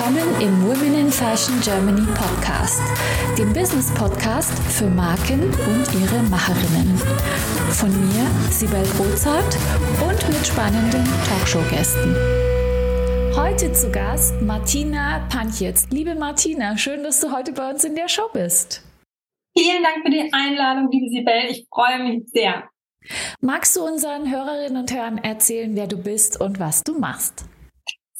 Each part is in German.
willkommen im Women in Fashion Germany Podcast, dem Business Podcast für Marken und ihre Macherinnen. Von mir, Sibel Rozart und mit spannenden Talkshow-Gästen. Heute zu Gast Martina Panchitz. Liebe Martina, schön, dass du heute bei uns in der Show bist. Vielen Dank für die Einladung, liebe Sibel. Ich freue mich sehr. Magst du unseren Hörerinnen und Hörern erzählen, wer du bist und was du machst?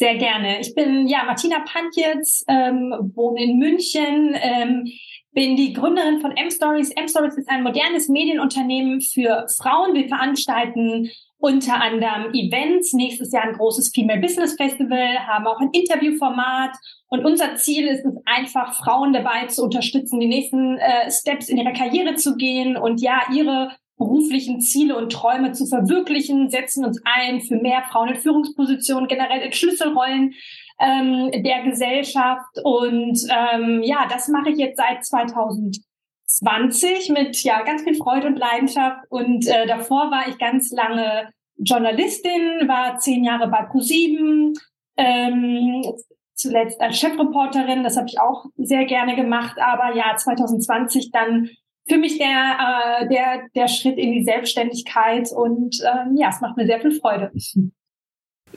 Sehr gerne. Ich bin ja Martina Pantjetz, ähm, wohne in München, ähm, bin die Gründerin von M-Stories. M-Stories ist ein modernes Medienunternehmen für Frauen. Wir veranstalten unter anderem Events, nächstes Jahr ein großes Female Business Festival, haben auch ein Interviewformat und unser Ziel ist es einfach, Frauen dabei zu unterstützen, die nächsten äh, Steps in ihrer Karriere zu gehen und ja, ihre beruflichen Ziele und Träume zu verwirklichen, setzen uns ein für mehr Frauen in Führungspositionen, generell in Schlüsselrollen ähm, der Gesellschaft. Und ähm, ja, das mache ich jetzt seit 2020 mit ja ganz viel Freude und Leidenschaft. Und äh, davor war ich ganz lange Journalistin, war zehn Jahre bei ProSieben, ähm, zuletzt als Chefreporterin. Das habe ich auch sehr gerne gemacht. Aber ja, 2020 dann für mich der, äh, der, der Schritt in die Selbstständigkeit und ähm, ja, es macht mir sehr viel Freude.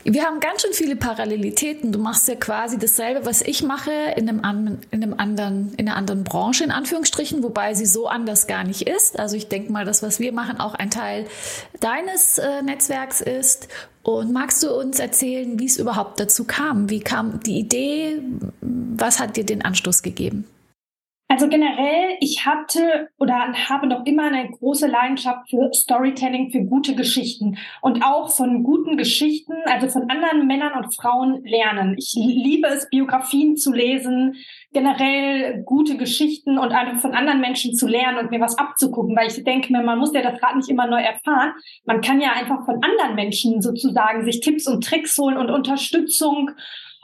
Wir haben ganz schön viele Parallelitäten. Du machst ja quasi dasselbe, was ich mache, in einem, in einem anderen, in einer anderen Branche, in Anführungsstrichen, wobei sie so anders gar nicht ist. Also ich denke mal, das, was wir machen, auch ein Teil deines äh, Netzwerks ist. Und magst du uns erzählen, wie es überhaupt dazu kam? Wie kam die Idee? Was hat dir den Anstoß gegeben? Also generell, ich hatte oder habe noch immer eine große Leidenschaft für Storytelling, für gute Geschichten und auch von guten Geschichten, also von anderen Männern und Frauen lernen. Ich liebe es, Biografien zu lesen, generell gute Geschichten und einfach von anderen Menschen zu lernen und mir was abzugucken, weil ich denke mir, man muss ja das Rad nicht immer neu erfahren. Man kann ja einfach von anderen Menschen sozusagen sich Tipps und Tricks holen und Unterstützung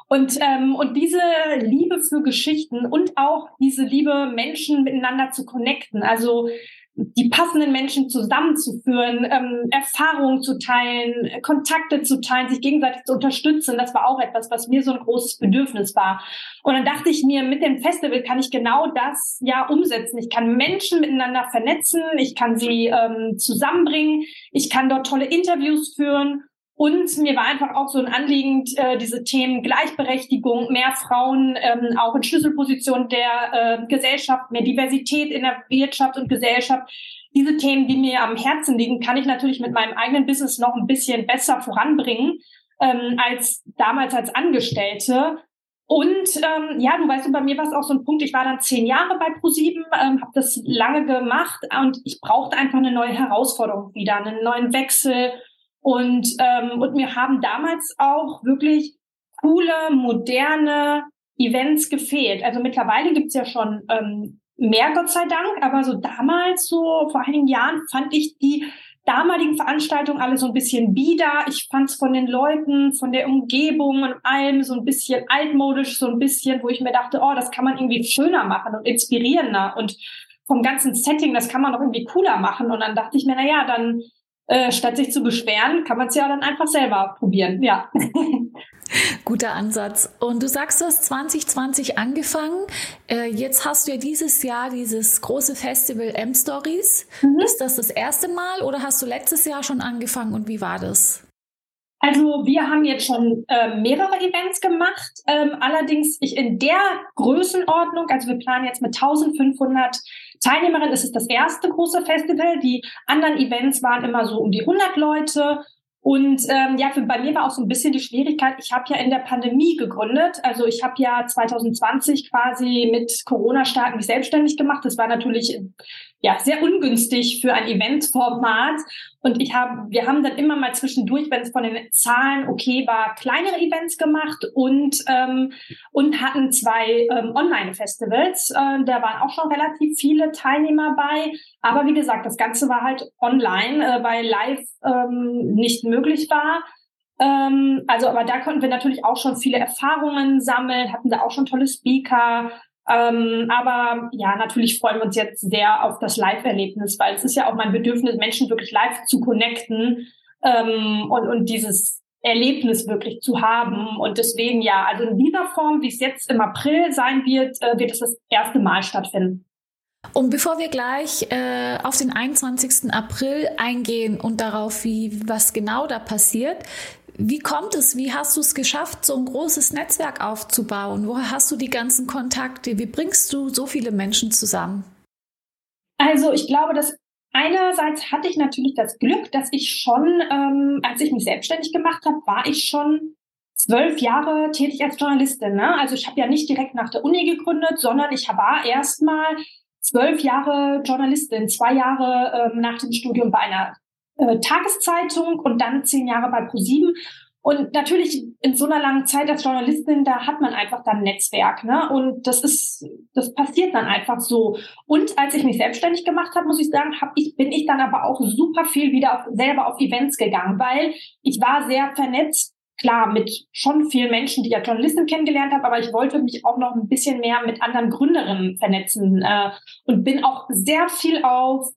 und, ähm, und diese Liebe für Geschichten und auch diese Liebe, Menschen miteinander zu connecten, also die passenden Menschen zusammenzuführen, ähm, Erfahrungen zu teilen, Kontakte zu teilen, sich gegenseitig zu unterstützen, das war auch etwas, was mir so ein großes Bedürfnis war. Und dann dachte ich mir, mit dem Festival kann ich genau das ja umsetzen. Ich kann Menschen miteinander vernetzen, ich kann sie ähm, zusammenbringen, ich kann dort tolle Interviews führen und mir war einfach auch so ein Anliegen, äh, diese Themen Gleichberechtigung, mehr Frauen ähm, auch in Schlüsselpositionen der äh, Gesellschaft, mehr Diversität in der Wirtschaft und Gesellschaft. Diese Themen, die mir am Herzen liegen, kann ich natürlich mit meinem eigenen Business noch ein bisschen besser voranbringen ähm, als damals als Angestellte. Und ähm, ja, du weißt, bei mir war es auch so ein Punkt, ich war dann zehn Jahre bei ProSieben, ähm, habe das lange gemacht und ich brauchte einfach eine neue Herausforderung wieder, einen neuen Wechsel und, ähm, und mir haben damals auch wirklich coole, moderne Events gefehlt. Also mittlerweile gibt's ja schon ähm, mehr, Gott sei Dank, aber so damals, so vor einigen Jahren, fand ich die damaligen Veranstaltungen alle so ein bisschen bieder. Ich fand es von den Leuten, von der Umgebung und allem so ein bisschen altmodisch, so ein bisschen, wo ich mir dachte, oh, das kann man irgendwie schöner machen und inspirierender und vom ganzen Setting, das kann man doch irgendwie cooler machen. Und dann dachte ich mir, na ja, dann äh, statt sich zu beschweren, kann man es ja dann einfach selber probieren. Ja. Guter Ansatz. Und du sagst, du hast 2020 angefangen. Äh, jetzt hast du ja dieses Jahr dieses große Festival M-Stories. Mhm. Ist das das erste Mal oder hast du letztes Jahr schon angefangen und wie war das? Also wir haben jetzt schon äh, mehrere Events gemacht, ähm, allerdings ich in der Größenordnung, also wir planen jetzt mit 1500 Teilnehmerinnen, ist es das erste große Festival. Die anderen Events waren immer so um die 100 Leute und ähm, ja, für, bei mir war auch so ein bisschen die Schwierigkeit, ich habe ja in der Pandemie gegründet. Also ich habe ja 2020 quasi mit Corona-Starten mich selbstständig gemacht. Das war natürlich ja sehr ungünstig für ein Eventformat. Und ich habe, wir haben dann immer mal zwischendurch, wenn es von den Zahlen okay war, kleinere Events gemacht und ähm, und hatten zwei ähm, Online-Festivals. Äh, da waren auch schon relativ viele Teilnehmer bei. Aber wie gesagt, das Ganze war halt online, äh, weil live ähm, nicht möglich war. Ähm, also, aber da konnten wir natürlich auch schon viele Erfahrungen sammeln, hatten da auch schon tolle Speaker, ähm, aber ja, natürlich freuen wir uns jetzt sehr auf das Live-Erlebnis, weil es ist ja auch mein Bedürfnis, Menschen wirklich live zu connecten ähm, und, und dieses Erlebnis wirklich zu haben. Und deswegen ja, also in dieser Form, wie es jetzt im April sein wird, äh, wird es das erste Mal stattfinden. Und bevor wir gleich äh, auf den 21. April eingehen und darauf, wie was genau da passiert, wie kommt es, wie hast du es geschafft, so ein großes Netzwerk aufzubauen? Woher hast du die ganzen Kontakte? Wie bringst du so viele Menschen zusammen? Also ich glaube, dass einerseits hatte ich natürlich das Glück, dass ich schon, ähm, als ich mich selbstständig gemacht habe, war ich schon zwölf Jahre tätig als Journalistin. Ne? Also ich habe ja nicht direkt nach der Uni gegründet, sondern ich war erstmal zwölf Jahre Journalistin, zwei Jahre ähm, nach dem Studium bei einer äh, Tageszeitung und dann zehn Jahre bei ProSieben. Und natürlich in so einer langen Zeit als Journalistin, da hat man einfach dann Netzwerk, ne? Und das ist, das passiert dann einfach so. Und als ich mich selbstständig gemacht habe, muss ich sagen, hab ich, bin ich dann aber auch super viel wieder auf, selber auf Events gegangen, weil ich war sehr vernetzt klar mit schon vielen Menschen, die ich als Journalistin kennengelernt habe, aber ich wollte mich auch noch ein bisschen mehr mit anderen Gründerinnen vernetzen äh, und bin auch sehr viel auf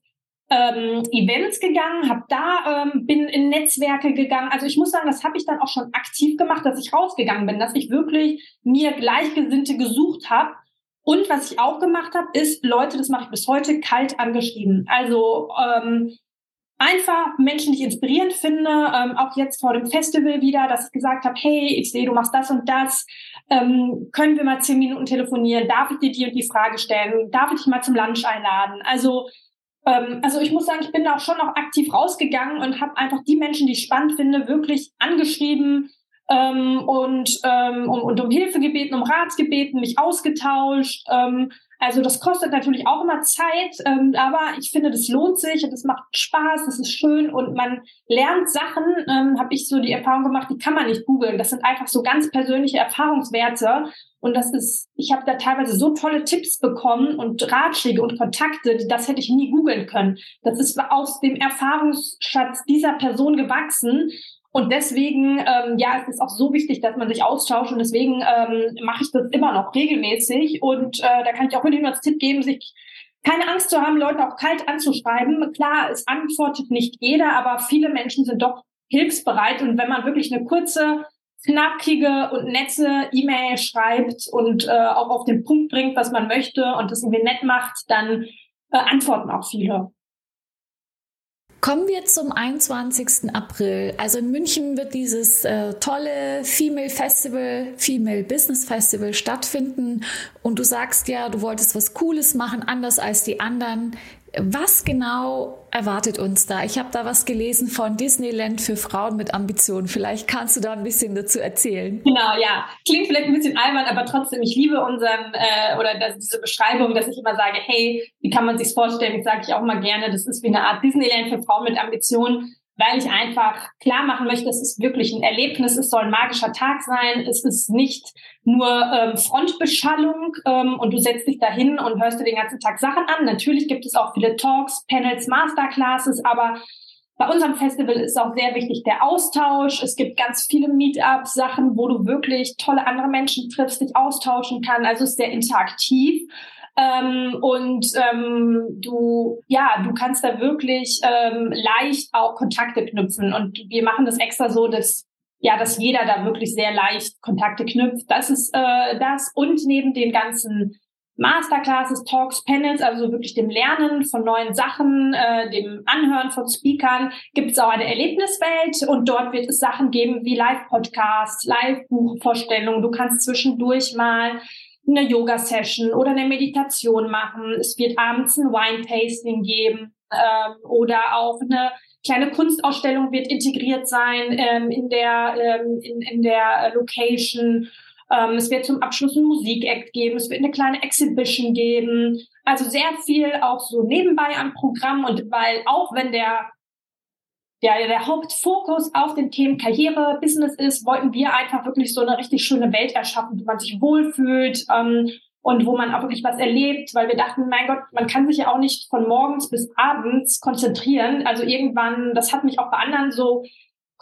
ähm, Events gegangen, habe da ähm, bin in Netzwerke gegangen. Also ich muss sagen, das habe ich dann auch schon aktiv gemacht, dass ich rausgegangen bin, dass ich wirklich mir Gleichgesinnte gesucht habe. Und was ich auch gemacht habe, ist Leute, das mache ich bis heute, kalt angeschrieben. Also ähm, einfach Menschen, die ich inspirierend finde, ähm, auch jetzt vor dem Festival wieder, dass ich gesagt habe, hey, ich sehe, du machst das und das, ähm, können wir mal zehn Minuten telefonieren, darf ich dir die und die Frage stellen, darf ich dich mal zum Lunch einladen? Also also ich muss sagen, ich bin da auch schon noch aktiv rausgegangen und habe einfach die Menschen, die ich spannend finde, wirklich angeschrieben, ähm, und, ähm, und, und um Hilfe gebeten, um Rat gebeten, mich ausgetauscht. Ähm, also das kostet natürlich auch immer Zeit, ähm, aber ich finde, das lohnt sich und es macht Spaß, es ist schön und man lernt Sachen, ähm, habe ich so die Erfahrung gemacht, die kann man nicht googeln. Das sind einfach so ganz persönliche Erfahrungswerte und das ist, ich habe da teilweise so tolle Tipps bekommen und Ratschläge und Kontakte, das hätte ich nie googeln können. Das ist aus dem Erfahrungsschatz dieser Person gewachsen und deswegen, ähm, ja, es ist auch so wichtig, dass man sich austauscht und deswegen ähm, mache ich das immer noch regelmäßig. Und äh, da kann ich auch nur als Tipp geben, sich keine Angst zu haben, Leute auch kalt anzuschreiben. Klar, es antwortet nicht jeder, aber viele Menschen sind doch hilfsbereit. Und wenn man wirklich eine kurze, knackige und nette E-Mail schreibt und äh, auch auf den Punkt bringt, was man möchte und das irgendwie nett macht, dann äh, antworten auch viele. Kommen wir zum 21. April. Also in München wird dieses äh, tolle Female Festival, Female Business Festival stattfinden. Und du sagst ja, du wolltest was Cooles machen, anders als die anderen. Was genau erwartet uns da? Ich habe da was gelesen von Disneyland für Frauen mit Ambitionen. Vielleicht kannst du da ein bisschen dazu erzählen. Genau, ja. Klingt vielleicht ein bisschen albern, aber trotzdem, ich liebe unseren äh, oder das, diese Beschreibung, dass ich immer sage, hey, wie kann man sich vorstellen? Das sage ich auch mal gerne. Das ist wie eine Art Disneyland für Frauen mit Ambitionen weil ich einfach klar machen möchte, es ist wirklich ein Erlebnis, es soll ein magischer Tag sein, es ist nicht nur ähm, Frontbeschallung ähm, und du setzt dich dahin und hörst dir den ganzen Tag Sachen an. Natürlich gibt es auch viele Talks, Panels, Masterclasses, aber bei unserem Festival ist auch sehr wichtig der Austausch. Es gibt ganz viele Meetups, Sachen, wo du wirklich tolle andere Menschen triffst, dich austauschen kann. Also ist sehr interaktiv. Ähm, und ähm, du, ja, du kannst da wirklich ähm, leicht auch Kontakte knüpfen. Und wir machen das extra so, dass ja, dass jeder da wirklich sehr leicht Kontakte knüpft. Das ist äh, das. Und neben den ganzen Masterclasses, Talks, Panels, also wirklich dem Lernen von neuen Sachen, äh, dem Anhören von Speakern, gibt es auch eine Erlebniswelt und dort wird es Sachen geben wie Live-Podcasts, Live-Buchvorstellungen. Du kannst zwischendurch mal eine Yoga-Session oder eine Meditation machen. Es wird abends ein Wine-Tasting geben ähm, oder auch eine kleine Kunstausstellung wird integriert sein ähm, in der ähm, in, in der Location. Ähm, es wird zum Abschluss ein Musikact geben. Es wird eine kleine Exhibition geben. Also sehr viel auch so nebenbei am Programm und weil auch wenn der der, der Hauptfokus auf den Themen Karriere, Business ist, wollten wir einfach wirklich so eine richtig schöne Welt erschaffen, wo man sich wohlfühlt ähm, und wo man auch wirklich was erlebt, weil wir dachten, mein Gott, man kann sich ja auch nicht von morgens bis abends konzentrieren. Also irgendwann, das hat mich auch bei anderen so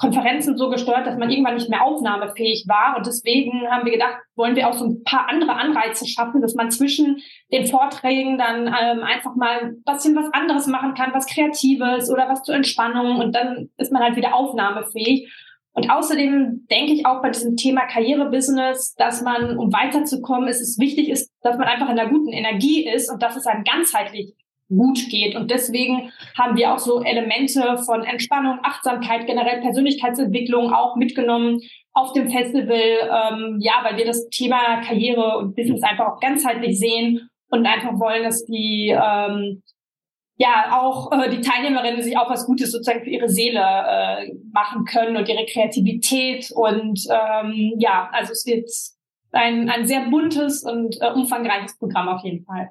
Konferenzen so gestört, dass man irgendwann nicht mehr aufnahmefähig war. Und deswegen haben wir gedacht, wollen wir auch so ein paar andere Anreize schaffen, dass man zwischen den Vorträgen dann ähm, einfach mal ein bisschen was anderes machen kann, was Kreatives oder was zur Entspannung. Und dann ist man halt wieder aufnahmefähig. Und außerdem denke ich auch bei diesem Thema Karrierebusiness, dass man, um weiterzukommen, ist es wichtig ist, dass man einfach in einer guten Energie ist und dass es einem ganzheitlich gut geht. Und deswegen haben wir auch so Elemente von Entspannung, Achtsamkeit, generell Persönlichkeitsentwicklung auch mitgenommen auf dem Festival. Ähm, ja, weil wir das Thema Karriere und Business einfach auch ganzheitlich sehen und einfach wollen, dass die ähm, ja auch äh, die Teilnehmerinnen sich auch was Gutes sozusagen für ihre Seele äh, machen können und ihre Kreativität. Und ähm, ja, also es wird ein, ein sehr buntes und äh, umfangreiches Programm auf jeden Fall.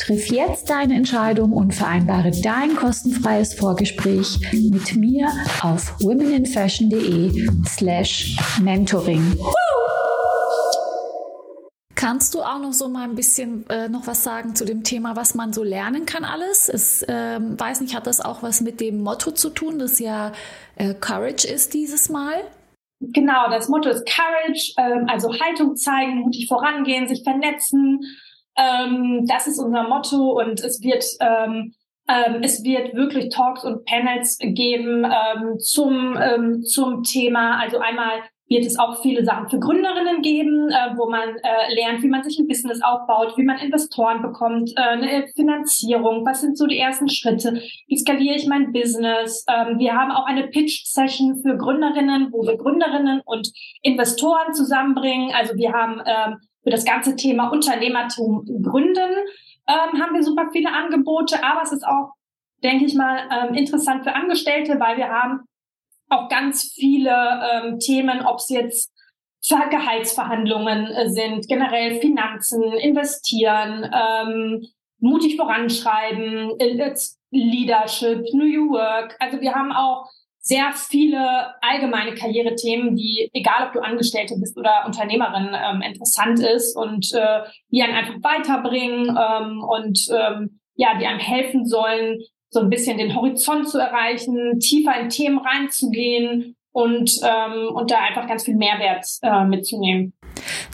Triff jetzt deine Entscheidung und vereinbare dein kostenfreies Vorgespräch mit mir auf womeninfashion.de slash mentoring. Kannst du auch noch so mal ein bisschen äh, noch was sagen zu dem Thema, was man so lernen kann alles? Es ähm, weiß nicht, hat das auch was mit dem Motto zu tun, das ja äh, Courage ist dieses Mal? Genau, das Motto ist Courage, ähm, also Haltung zeigen, mutig vorangehen, sich vernetzen. Ähm, das ist unser Motto und es wird ähm, ähm, es wird wirklich Talks und Panels geben ähm, zum, ähm, zum Thema. Also einmal wird es auch viele Sachen für Gründerinnen geben, äh, wo man äh, lernt, wie man sich ein Business aufbaut, wie man Investoren bekommt, äh, eine Finanzierung, was sind so die ersten Schritte, wie skaliere ich mein Business. Ähm, wir haben auch eine Pitch-Session für Gründerinnen, wo wir Gründerinnen und Investoren zusammenbringen. Also wir haben ähm, für das ganze Thema Unternehmertum gründen, ähm, haben wir super viele Angebote, aber es ist auch, denke ich mal, ähm, interessant für Angestellte, weil wir haben auch ganz viele ähm, Themen, ob es jetzt Gehaltsverhandlungen äh, sind, generell Finanzen, investieren, ähm, mutig voranschreiben, äh, Leadership, New Work. Also wir haben auch sehr viele allgemeine Karrierethemen, die, egal ob du Angestellte bist oder Unternehmerin, ähm, interessant ist und äh, die einen einfach weiterbringen ähm, und ähm, ja, die einem helfen sollen, so ein bisschen den Horizont zu erreichen, tiefer in Themen reinzugehen und, ähm, und da einfach ganz viel Mehrwert äh, mitzunehmen.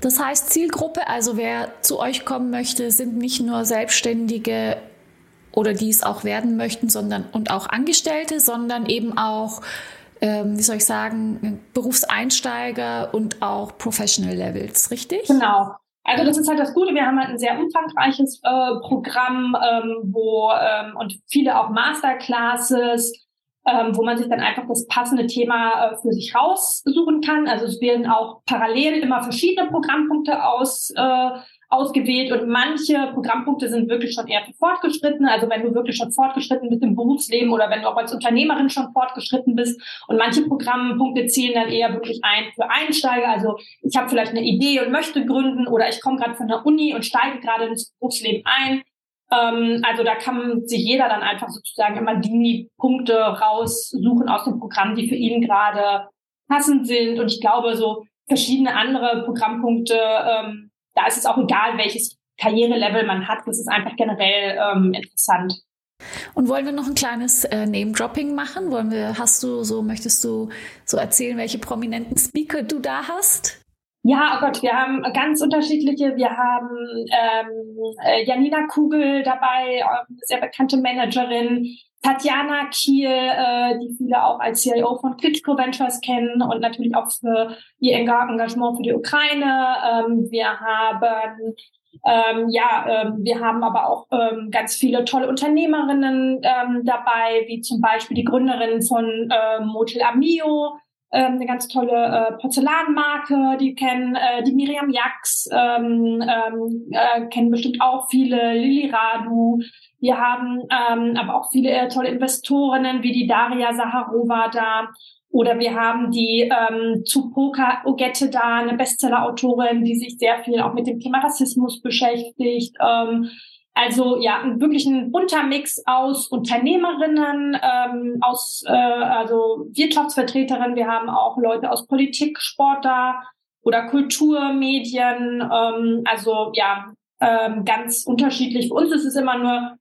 Das heißt, Zielgruppe, also wer zu euch kommen möchte, sind nicht nur Selbstständige oder die es auch werden möchten, sondern und auch Angestellte, sondern eben auch, ähm, wie soll ich sagen, Berufseinsteiger und auch Professional Levels, richtig? Genau. Also das ist halt das Gute. Wir haben halt ein sehr umfangreiches äh, Programm, ähm, wo ähm, und viele auch Masterclasses, ähm, wo man sich dann einfach das passende Thema äh, für sich raussuchen kann. Also es werden auch parallel immer verschiedene Programmpunkte aus äh, ausgewählt und manche Programmpunkte sind wirklich schon eher für Fortgeschrittene. Also wenn du wirklich schon fortgeschritten bist im Berufsleben oder wenn du auch als Unternehmerin schon fortgeschritten bist und manche Programmpunkte zielen dann eher wirklich ein für Einsteiger. Also ich habe vielleicht eine Idee und möchte gründen oder ich komme gerade von der Uni und steige gerade ins Berufsleben ein. Ähm, also da kann sich jeder dann einfach sozusagen immer die Punkte raussuchen aus dem Programm, die für ihn gerade passend sind. Und ich glaube, so verschiedene andere Programmpunkte ähm, da ist es auch egal, welches Karrierelevel man hat. Das ist einfach generell ähm, interessant. Und wollen wir noch ein kleines äh, Name-Dropping machen? Wollen wir, hast du so, möchtest du so erzählen, welche prominenten Speaker du da hast? Ja, oh Gott, wir haben ganz unterschiedliche. Wir haben ähm, äh, Janina Kugel dabei, ähm, sehr bekannte Managerin. Tatjana Kiel, äh, die viele auch als CIO von Klitschko Ventures kennen und natürlich auch für ihr Engagement für die Ukraine. Ähm, wir haben ähm, ja, ähm, wir haben aber auch ähm, ganz viele tolle Unternehmerinnen ähm, dabei, wie zum Beispiel die Gründerin von äh, Motel Amio, ähm, eine ganz tolle äh, Porzellanmarke, die kennen äh, die Miriam Jax, ähm, ähm, äh, kennen bestimmt auch viele, Lili Radu. Wir haben ähm, aber auch viele äh, tolle Investorinnen wie die Daria Saharova da. Oder wir haben die ähm, Zupoka Ogette da, eine Bestseller-Autorin, die sich sehr viel auch mit dem Thema Rassismus beschäftigt. Ähm, also ja, wirklich ein bunter Mix aus Unternehmerinnen, ähm, aus äh, also Wirtschaftsvertreterinnen. Wir haben auch Leute aus Politik, Sport da oder Kulturmedien. Ähm, also ja, ähm, ganz unterschiedlich. Für uns ist es immer nur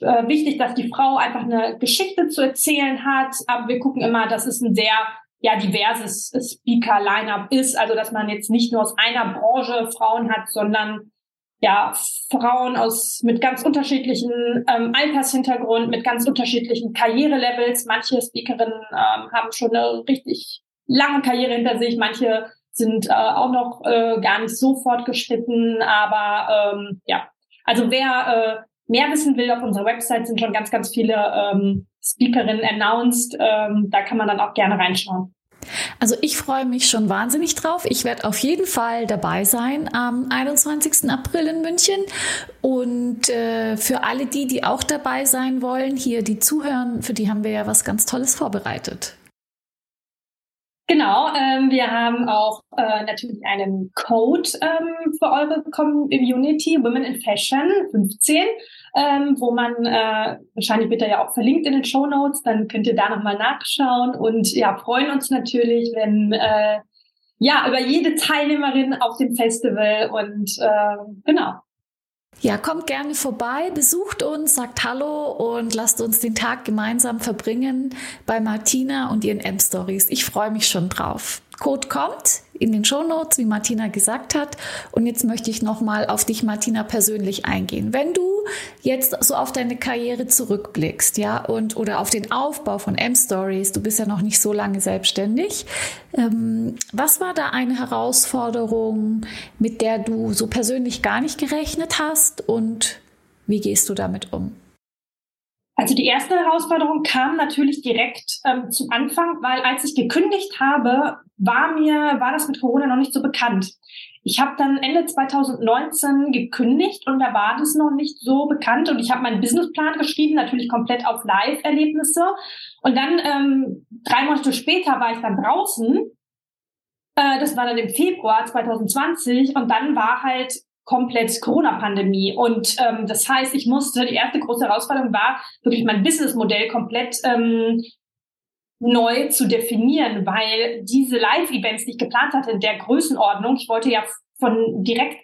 äh, wichtig, dass die Frau einfach eine Geschichte zu erzählen hat. Aber wir gucken immer, dass es ein sehr ja diverses Speaker-Line-up ist. Also dass man jetzt nicht nur aus einer Branche Frauen hat, sondern ja Frauen aus mit ganz unterschiedlichen ähm, Altershintergrund, mit ganz unterschiedlichen Karrierelevels. Manche Speakerinnen ähm, haben schon eine richtig lange Karriere hinter sich, manche sind äh, auch noch äh, gar nicht so fortgeschritten, aber ähm, ja, also wer äh, mehr wissen will, auf unserer Website sind schon ganz, ganz viele ähm, Speakerinnen announced. Ähm, da kann man dann auch gerne reinschauen. Also ich freue mich schon wahnsinnig drauf. Ich werde auf jeden Fall dabei sein am 21. April in München. Und äh, für alle die, die auch dabei sein wollen, hier die zuhören, für die haben wir ja was ganz Tolles vorbereitet. Genau, ähm, wir haben auch äh, natürlich einen Code ähm, für eure Community, Women in Fashion 15, ähm, wo man, äh, wahrscheinlich wird er ja auch verlinkt in den Show Notes, dann könnt ihr da nochmal nachschauen und ja, freuen uns natürlich, wenn äh, ja, über jede Teilnehmerin auf dem Festival und äh, genau. Ja, kommt gerne vorbei, besucht uns, sagt Hallo und lasst uns den Tag gemeinsam verbringen bei Martina und ihren M-Stories. Ich freue mich schon drauf. Code kommt in den Shownotes, wie Martina gesagt hat. Und jetzt möchte ich nochmal auf dich, Martina, persönlich eingehen. Wenn du jetzt so auf deine Karriere zurückblickst, ja, und oder auf den Aufbau von M-Stories, du bist ja noch nicht so lange selbstständig. Ähm, was war da eine Herausforderung, mit der du so persönlich gar nicht gerechnet hast und wie gehst du damit um? Also die erste Herausforderung kam natürlich direkt ähm, zum Anfang, weil als ich gekündigt habe, war mir, war das mit Corona noch nicht so bekannt. Ich habe dann Ende 2019 gekündigt und da war das noch nicht so bekannt und ich habe meinen Businessplan geschrieben, natürlich komplett auf Live-Erlebnisse. Und dann ähm, drei Monate später war ich dann draußen. Äh, das war dann im Februar 2020 und dann war halt komplett Corona-Pandemie. Und ähm, das heißt, ich musste, die erste große Herausforderung war, wirklich mein Businessmodell komplett ähm, neu zu definieren, weil diese Live-Events, die ich geplant hatte, in der Größenordnung, ich wollte ja von direkt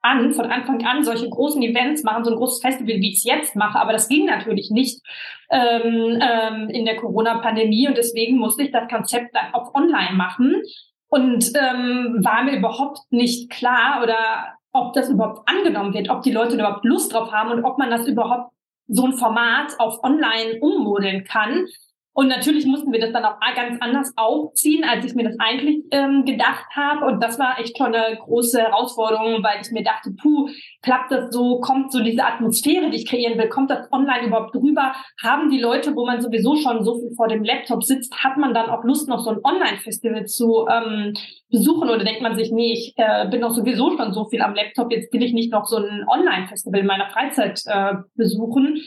an, von Anfang an solche großen Events machen, so ein großes Festival, wie ich es jetzt mache, aber das ging natürlich nicht ähm, ähm, in der Corona-Pandemie. Und deswegen musste ich das Konzept dann auch online machen. Und ähm, war mir überhaupt nicht klar oder ob das überhaupt angenommen wird, ob die Leute überhaupt Lust drauf haben und ob man das überhaupt so ein Format auf online ummodeln kann. Und natürlich mussten wir das dann auch ganz anders aufziehen, als ich mir das eigentlich ähm, gedacht habe. Und das war echt schon eine große Herausforderung, weil ich mir dachte, puh, klappt das so, kommt so diese Atmosphäre, die ich kreieren will, kommt das online überhaupt drüber? Haben die Leute, wo man sowieso schon so viel vor dem Laptop sitzt, hat man dann auch Lust, noch so ein Online-Festival zu ähm, besuchen? Oder denkt man sich, nee, ich äh, bin doch sowieso schon so viel am Laptop, jetzt will ich nicht noch so ein Online-Festival in meiner Freizeit äh, besuchen?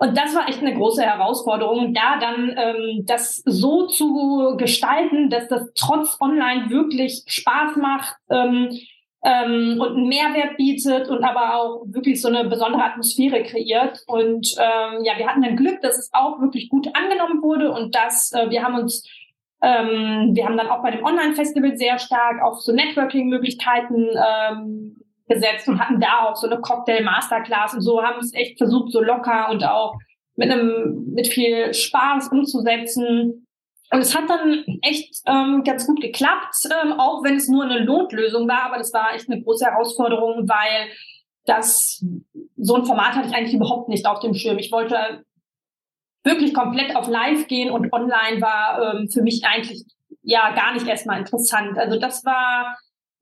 Und das war echt eine große Herausforderung, da dann ähm, das so zu gestalten, dass das trotz Online wirklich Spaß macht ähm, ähm, und einen Mehrwert bietet und aber auch wirklich so eine besondere Atmosphäre kreiert. Und ähm, ja, wir hatten dann Glück, dass es auch wirklich gut angenommen wurde und dass äh, wir haben uns ähm, wir haben dann auch bei dem Online-Festival sehr stark auf so Networking-Möglichkeiten ähm, gesetzt und hatten da auch so eine Cocktail-Masterclass und so, haben es echt versucht, so locker und auch mit einem, mit viel Spaß umzusetzen. Und es hat dann echt ähm, ganz gut geklappt, ähm, auch wenn es nur eine Notlösung war, aber das war echt eine große Herausforderung, weil das so ein Format hatte ich eigentlich überhaupt nicht auf dem Schirm. Ich wollte wirklich komplett auf Live gehen und online war ähm, für mich eigentlich ja gar nicht erstmal interessant. Also das war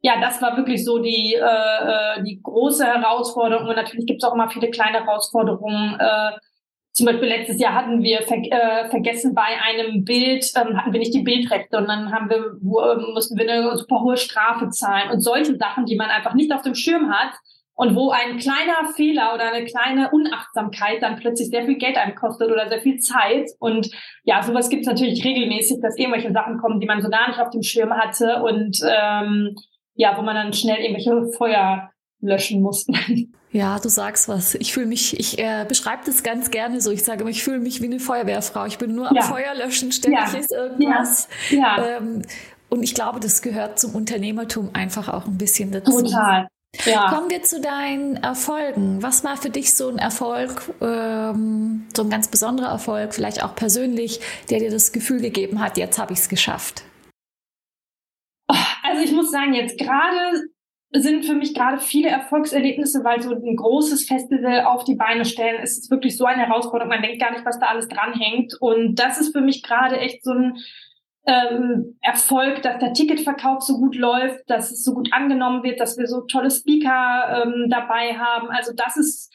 ja, das war wirklich so die, äh, äh, die große Herausforderung. Und natürlich gibt es auch immer viele kleine Herausforderungen. Äh, zum Beispiel letztes Jahr hatten wir ver äh, vergessen bei einem Bild, ähm, hatten wir nicht die Bildrechte und dann haben wir, wo, äh, mussten wir eine super hohe Strafe zahlen und solche Sachen, die man einfach nicht auf dem Schirm hat und wo ein kleiner Fehler oder eine kleine Unachtsamkeit dann plötzlich sehr viel Geld einkostet oder sehr viel Zeit. Und ja, sowas gibt es natürlich regelmäßig, dass irgendwelche Sachen kommen, die man so gar nicht auf dem Schirm hatte und ähm, ja, wo man dann schnell irgendwelche Feuer löschen muss. Ja, du sagst was. Ich fühle mich, ich äh, beschreibe das ganz gerne so. Ich sage immer, ich fühle mich wie eine Feuerwehrfrau. Ich bin nur am ja. Feuer löschen, ständig ja. ist irgendwas. Ja. ja. Ähm, Und ich glaube, das gehört zum Unternehmertum einfach auch ein bisschen dazu. Total. Ja. Kommen wir zu deinen Erfolgen. Was war für dich so ein Erfolg, ähm, so ein ganz besonderer Erfolg, vielleicht auch persönlich, der dir das Gefühl gegeben hat, jetzt habe ich es geschafft? Sagen, jetzt gerade sind für mich gerade viele Erfolgserlebnisse, weil so ein großes Festival auf die Beine stellen, ist wirklich so eine Herausforderung. Man denkt gar nicht, was da alles dranhängt. Und das ist für mich gerade echt so ein ähm, Erfolg, dass der Ticketverkauf so gut läuft, dass es so gut angenommen wird, dass wir so tolle Speaker ähm, dabei haben. Also das ist,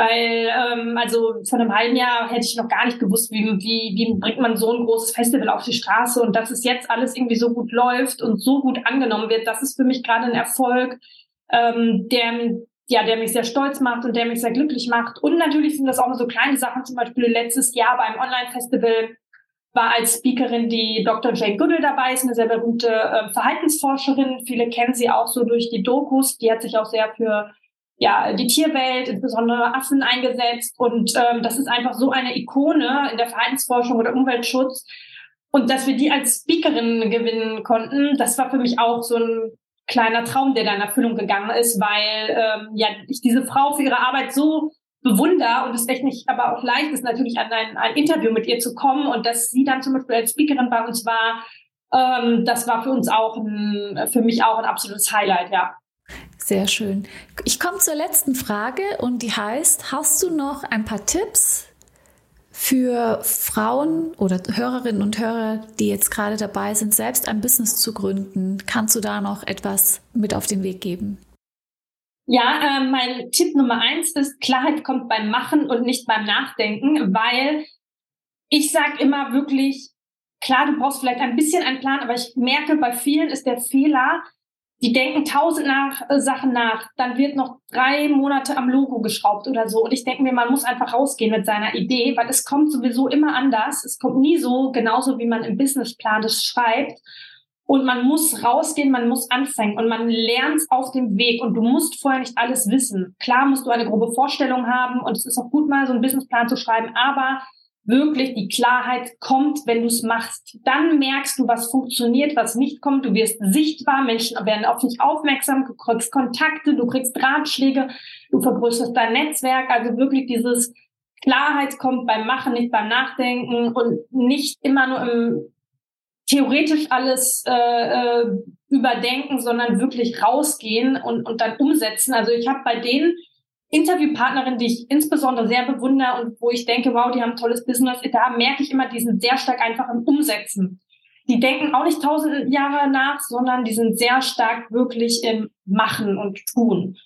weil, ähm, also vor einem halben Jahr hätte ich noch gar nicht gewusst, wie, wie, wie bringt man so ein großes Festival auf die Straße und dass es jetzt alles irgendwie so gut läuft und so gut angenommen wird, das ist für mich gerade ein Erfolg, ähm, der, ja, der mich sehr stolz macht und der mich sehr glücklich macht. Und natürlich sind das auch so kleine Sachen, zum Beispiel letztes Jahr beim Online-Festival war als Speakerin die Dr. Jane Goodall dabei, ist eine sehr berühmte äh, Verhaltensforscherin. Viele kennen sie auch so durch die Dokus. Die hat sich auch sehr für ja, die Tierwelt, insbesondere Affen eingesetzt. Und ähm, das ist einfach so eine Ikone in der Verhaltensforschung oder Umweltschutz. Und dass wir die als Speakerin gewinnen konnten, das war für mich auch so ein kleiner Traum, der da in Erfüllung gegangen ist, weil ähm, ja ich diese Frau für ihre Arbeit so bewunder und es echt nicht aber auch leicht ist, natürlich an ein, ein Interview mit ihr zu kommen und dass sie dann zum Beispiel als Speakerin bei uns war, ähm, das war für uns auch ein, für mich auch ein absolutes Highlight, ja. Sehr schön. Ich komme zur letzten Frage und die heißt, hast du noch ein paar Tipps für Frauen oder Hörerinnen und Hörer, die jetzt gerade dabei sind, selbst ein Business zu gründen? Kannst du da noch etwas mit auf den Weg geben? Ja, äh, mein Tipp Nummer eins ist, Klarheit kommt beim Machen und nicht beim Nachdenken, weil ich sage immer wirklich, klar, du brauchst vielleicht ein bisschen einen Plan, aber ich merke, bei vielen ist der Fehler, die denken tausend nach, äh, Sachen nach, dann wird noch drei Monate am Logo geschraubt oder so. Und ich denke mir, man muss einfach rausgehen mit seiner Idee, weil es kommt sowieso immer anders. Es kommt nie so, genauso wie man im Businessplan das schreibt. Und man muss rausgehen, man muss anfangen und man lernt auf dem Weg und du musst vorher nicht alles wissen. Klar musst du eine grobe Vorstellung haben und es ist auch gut mal so einen Businessplan zu schreiben, aber wirklich die Klarheit kommt, wenn du es machst. Dann merkst du, was funktioniert, was nicht kommt. Du wirst sichtbar, Menschen werden auf dich aufmerksam, du kriegst Kontakte, du kriegst Ratschläge, du vergrößerst dein Netzwerk. Also wirklich dieses Klarheit kommt beim Machen, nicht beim Nachdenken und nicht immer nur im theoretisch alles äh, äh, überdenken, sondern wirklich rausgehen und, und dann umsetzen. Also ich habe bei den Interviewpartnerinnen, die ich insbesondere sehr bewundere und wo ich denke, wow, die haben ein tolles Business, da merke ich immer, die sind sehr stark einfach im Umsetzen. Die denken auch nicht tausend Jahre nach, sondern die sind sehr stark wirklich im Machen und Tun.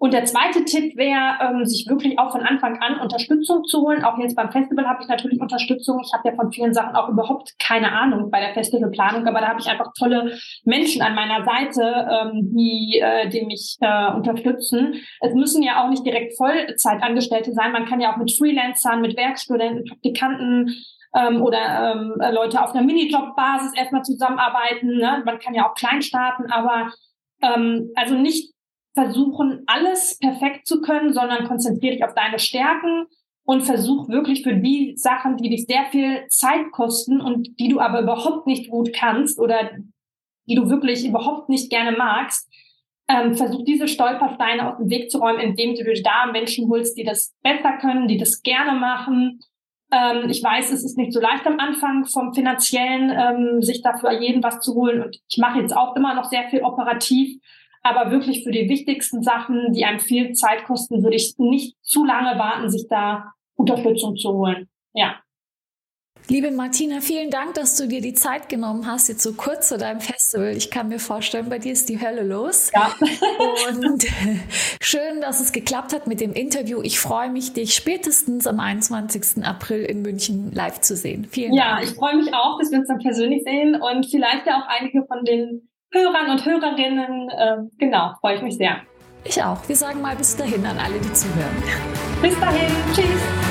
Und der zweite Tipp wäre, ähm, sich wirklich auch von Anfang an Unterstützung zu holen. Auch jetzt beim Festival habe ich natürlich Unterstützung. Ich habe ja von vielen Sachen auch überhaupt keine Ahnung bei der Festivalplanung, aber da habe ich einfach tolle Menschen an meiner Seite, ähm, die, äh, die mich äh, unterstützen. Es müssen ja auch nicht direkt Vollzeitangestellte sein. Man kann ja auch mit Freelancern, mit Werkstudenten, Praktikanten ähm, oder ähm, Leute auf einer Minijob-Basis erstmal zusammenarbeiten. Ne? Man kann ja auch klein starten, aber ähm, also nicht versuchen, alles perfekt zu können, sondern konzentriere dich auf deine Stärken und versuch wirklich für die Sachen, die dich sehr viel Zeit kosten und die du aber überhaupt nicht gut kannst oder die du wirklich überhaupt nicht gerne magst, ähm, versuch diese Stolpersteine aus dem Weg zu räumen, indem du dir da Menschen holst, die das besser können, die das gerne machen. Ähm, ich weiß, es ist nicht so leicht am Anfang vom finanziellen, ähm, sich dafür jeden was zu holen. Und ich mache jetzt auch immer noch sehr viel operativ. Aber wirklich für die wichtigsten Sachen, die einem viel Zeit kosten, würde ich nicht zu lange warten, sich da Unterstützung zu holen. Ja. Liebe Martina, vielen Dank, dass du dir die Zeit genommen hast, jetzt so kurz zu deinem Festival. Ich kann mir vorstellen, bei dir ist die Hölle los. Ja. Und schön, dass es geklappt hat mit dem Interview. Ich freue mich, dich spätestens am 21. April in München live zu sehen. Vielen ja, Dank. Ja, ich freue mich auch, dass wir uns dann persönlich sehen und vielleicht ja auch einige von den Hörern und Hörerinnen. Äh, genau, freue ich mich sehr. Ich auch. Wir sagen mal bis dahin an alle, die zuhören. Bis dahin. Tschüss.